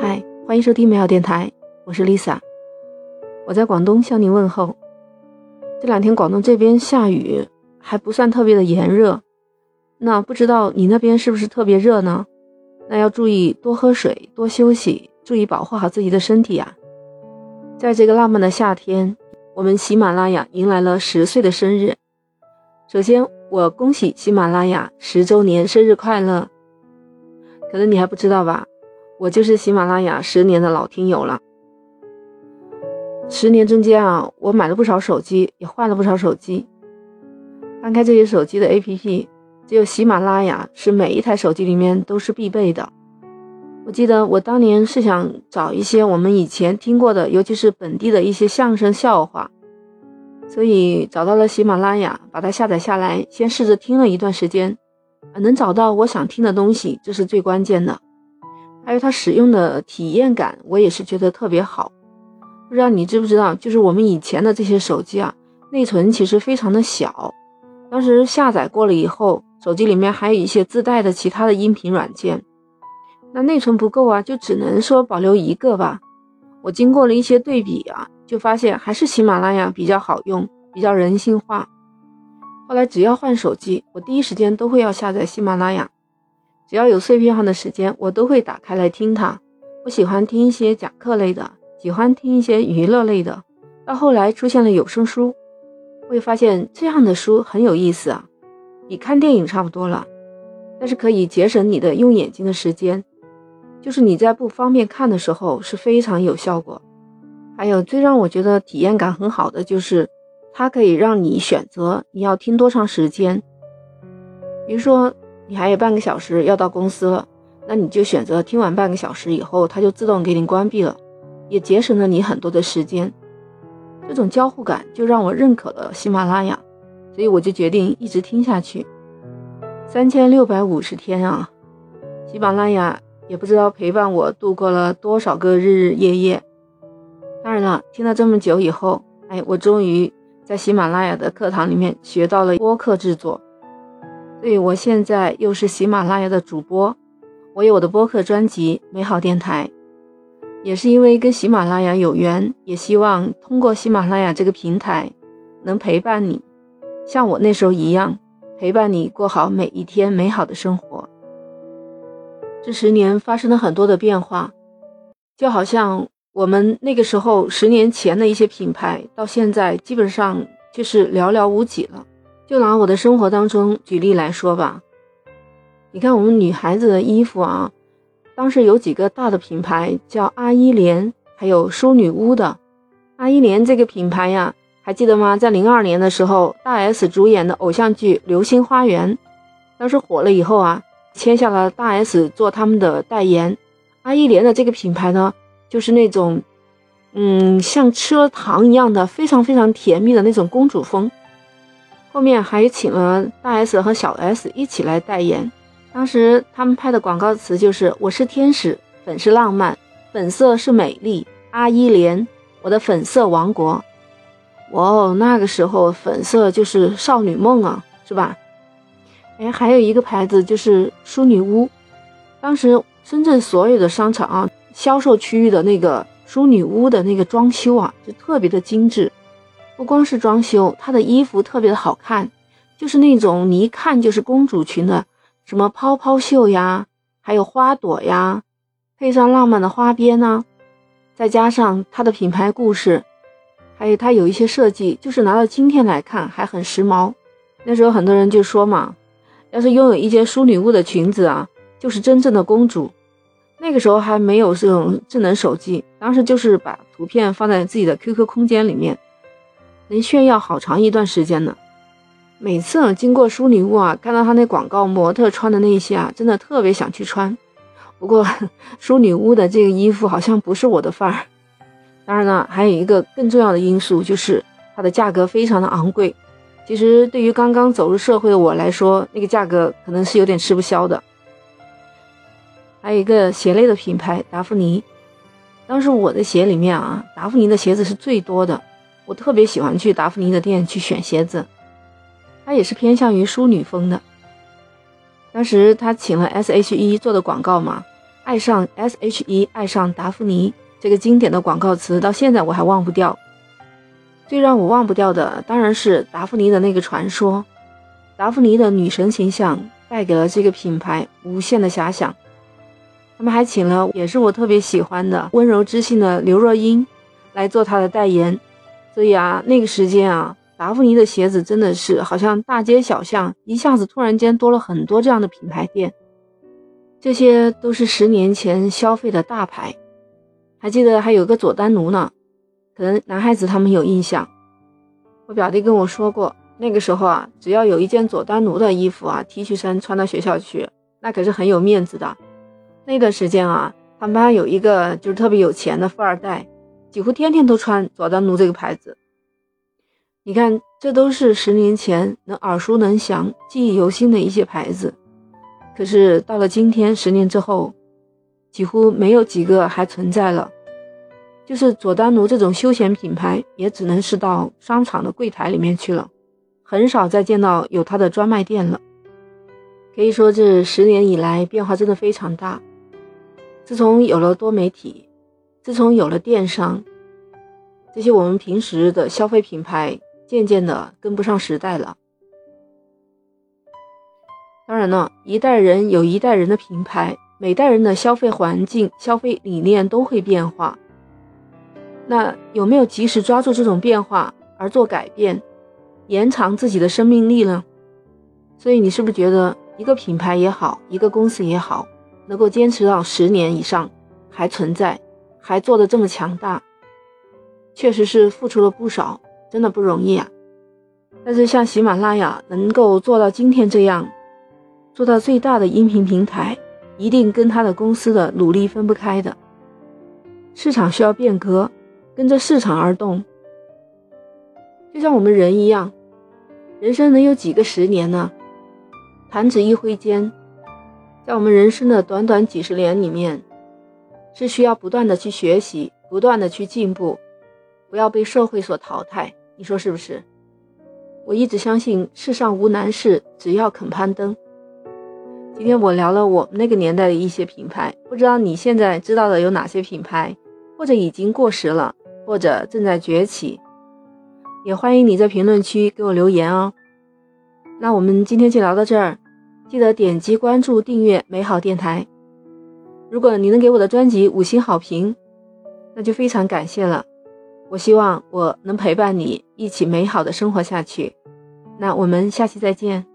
嗨，欢迎收听美好电台，我是 Lisa，我在广东向您问候。这两天广东这边下雨，还不算特别的炎热。那不知道你那边是不是特别热呢？那要注意多喝水，多休息，注意保护好自己的身体啊！在这个浪漫的夏天，我们喜马拉雅迎来了十岁的生日。首先，我恭喜喜马拉雅十周年生日快乐！可能你还不知道吧，我就是喜马拉雅十年的老听友了。十年中间啊，我买了不少手机，也换了不少手机。翻开这些手机的 APP，只有喜马拉雅是每一台手机里面都是必备的。我记得我当年是想找一些我们以前听过的，尤其是本地的一些相声笑话，所以找到了喜马拉雅，把它下载下来，先试着听了一段时间，啊能找到我想听的东西，这是最关键的。还有它使用的体验感，我也是觉得特别好。不知道你知不知道，就是我们以前的这些手机啊，内存其实非常的小，当时下载过了以后，手机里面还有一些自带的其他的音频软件。那内存不够啊，就只能说保留一个吧。我经过了一些对比啊，就发现还是喜马拉雅比较好用，比较人性化。后来只要换手机，我第一时间都会要下载喜马拉雅。只要有碎片化的时间，我都会打开来听它。我喜欢听一些讲课类的，喜欢听一些娱乐类的。到后来出现了有声书，会发现这样的书很有意思啊，比看电影差不多了，但是可以节省你的用眼睛的时间。就是你在不方便看的时候是非常有效果，还有最让我觉得体验感很好的就是，它可以让你选择你要听多长时间。比如说你还有半个小时要到公司了，那你就选择听完半个小时以后，它就自动给你关闭了，也节省了你很多的时间。这种交互感就让我认可了喜马拉雅，所以我就决定一直听下去。三千六百五十天啊，喜马拉雅。也不知道陪伴我度过了多少个日日夜夜。当然了，听了这么久以后，哎，我终于在喜马拉雅的课堂里面学到了播客制作，所以我现在又是喜马拉雅的主播。我有我的播客专辑《美好电台》，也是因为跟喜马拉雅有缘，也希望通过喜马拉雅这个平台，能陪伴你，像我那时候一样，陪伴你过好每一天美好的生活。这十年发生了很多的变化，就好像我们那个时候十年前的一些品牌，到现在基本上就是寥寥无几了。就拿我的生活当中举例来说吧，你看我们女孩子的衣服啊，当时有几个大的品牌叫阿依莲，还有淑女屋的。阿依莲这个品牌呀，还记得吗？在零二年的时候，大 S 主演的偶像剧《流星花园》，当时火了以后啊。签下了大 S 做他们的代言，阿依莲的这个品牌呢，就是那种，嗯，像吃了糖一样的非常非常甜蜜的那种公主风。后面还请了大 S 和小 S 一起来代言，当时他们拍的广告词就是“我是天使，粉是浪漫，粉色是美丽，阿依莲，我的粉色王国。”哇哦，那个时候粉色就是少女梦啊，是吧？哎，还有一个牌子就是淑女屋，当时深圳所有的商场啊，销售区域的那个淑女屋的那个装修啊，就特别的精致。不光是装修，它的衣服特别的好看，就是那种你一看就是公主裙的，什么泡泡袖呀，还有花朵呀，配上浪漫的花边呢，再加上它的品牌故事，还有它有一些设计，就是拿到今天来看还很时髦。那时候很多人就说嘛。要是拥有一件淑女屋的裙子啊，就是真正的公主。那个时候还没有这种智能手机，当时就是把图片放在自己的 QQ 空间里面，能炫耀好长一段时间呢。每次经过淑女屋啊，看到他那广告模特穿的那些啊，真的特别想去穿。不过 淑女屋的这个衣服好像不是我的范儿。当然了，还有一个更重要的因素就是它的价格非常的昂贵。其实对于刚刚走入社会的我来说，那个价格可能是有点吃不消的。还有一个鞋类的品牌达芙妮，当时我的鞋里面啊，达芙妮的鞋子是最多的，我特别喜欢去达芙妮的店去选鞋子。它也是偏向于淑女风的。当时他请了 S.H.E 做的广告嘛，爱上 S.H.E，爱上达芙妮这个经典的广告词，到现在我还忘不掉。最让我忘不掉的，当然是达芙妮的那个传说。达芙妮的女神形象带给了这个品牌无限的遐想。他们还请了也是我特别喜欢的温柔知性的刘若英来做她的代言。所以啊，那个时间啊，达芙妮的鞋子真的是好像大街小巷一下子突然间多了很多这样的品牌店。这些都是十年前消费的大牌。还记得还有个佐丹奴呢。可能男孩子他们有印象，我表弟跟我说过，那个时候啊，只要有一件佐丹奴的衣服啊，T 恤衫穿到学校去，那可是很有面子的。那段时间啊，他们班有一个就是特别有钱的富二代，几乎天天都穿佐丹奴这个牌子。你看，这都是十年前能耳熟能详、记忆犹新的一些牌子，可是到了今天，十年之后，几乎没有几个还存在了。就是佐丹奴这种休闲品牌，也只能是到商场的柜台里面去了，很少再见到有它的专卖店了。可以说，这十年以来变化真的非常大。自从有了多媒体，自从有了电商，这些我们平时的消费品牌渐渐的跟不上时代了。当然了，一代人有一代人的品牌，每代人的消费环境、消费理念都会变化。那有没有及时抓住这种变化而做改变，延长自己的生命力呢？所以你是不是觉得一个品牌也好，一个公司也好，能够坚持到十年以上还存在，还做的这么强大，确实是付出了不少，真的不容易啊。但是像喜马拉雅能够做到今天这样，做到最大的音频平台，一定跟他的公司的努力分不开的。市场需要变革。跟着市场而动，就像我们人一样，人生能有几个十年呢？弹指一挥间，在我们人生的短短几十年里面，是需要不断的去学习，不断的去进步，不要被社会所淘汰。你说是不是？我一直相信世上无难事，只要肯攀登。今天我聊了我们那个年代的一些品牌，不知道你现在知道的有哪些品牌，或者已经过时了？或者正在崛起，也欢迎你在评论区给我留言哦。那我们今天就聊到这儿，记得点击关注、订阅美好电台。如果你能给我的专辑五星好评，那就非常感谢了。我希望我能陪伴你一起美好的生活下去。那我们下期再见。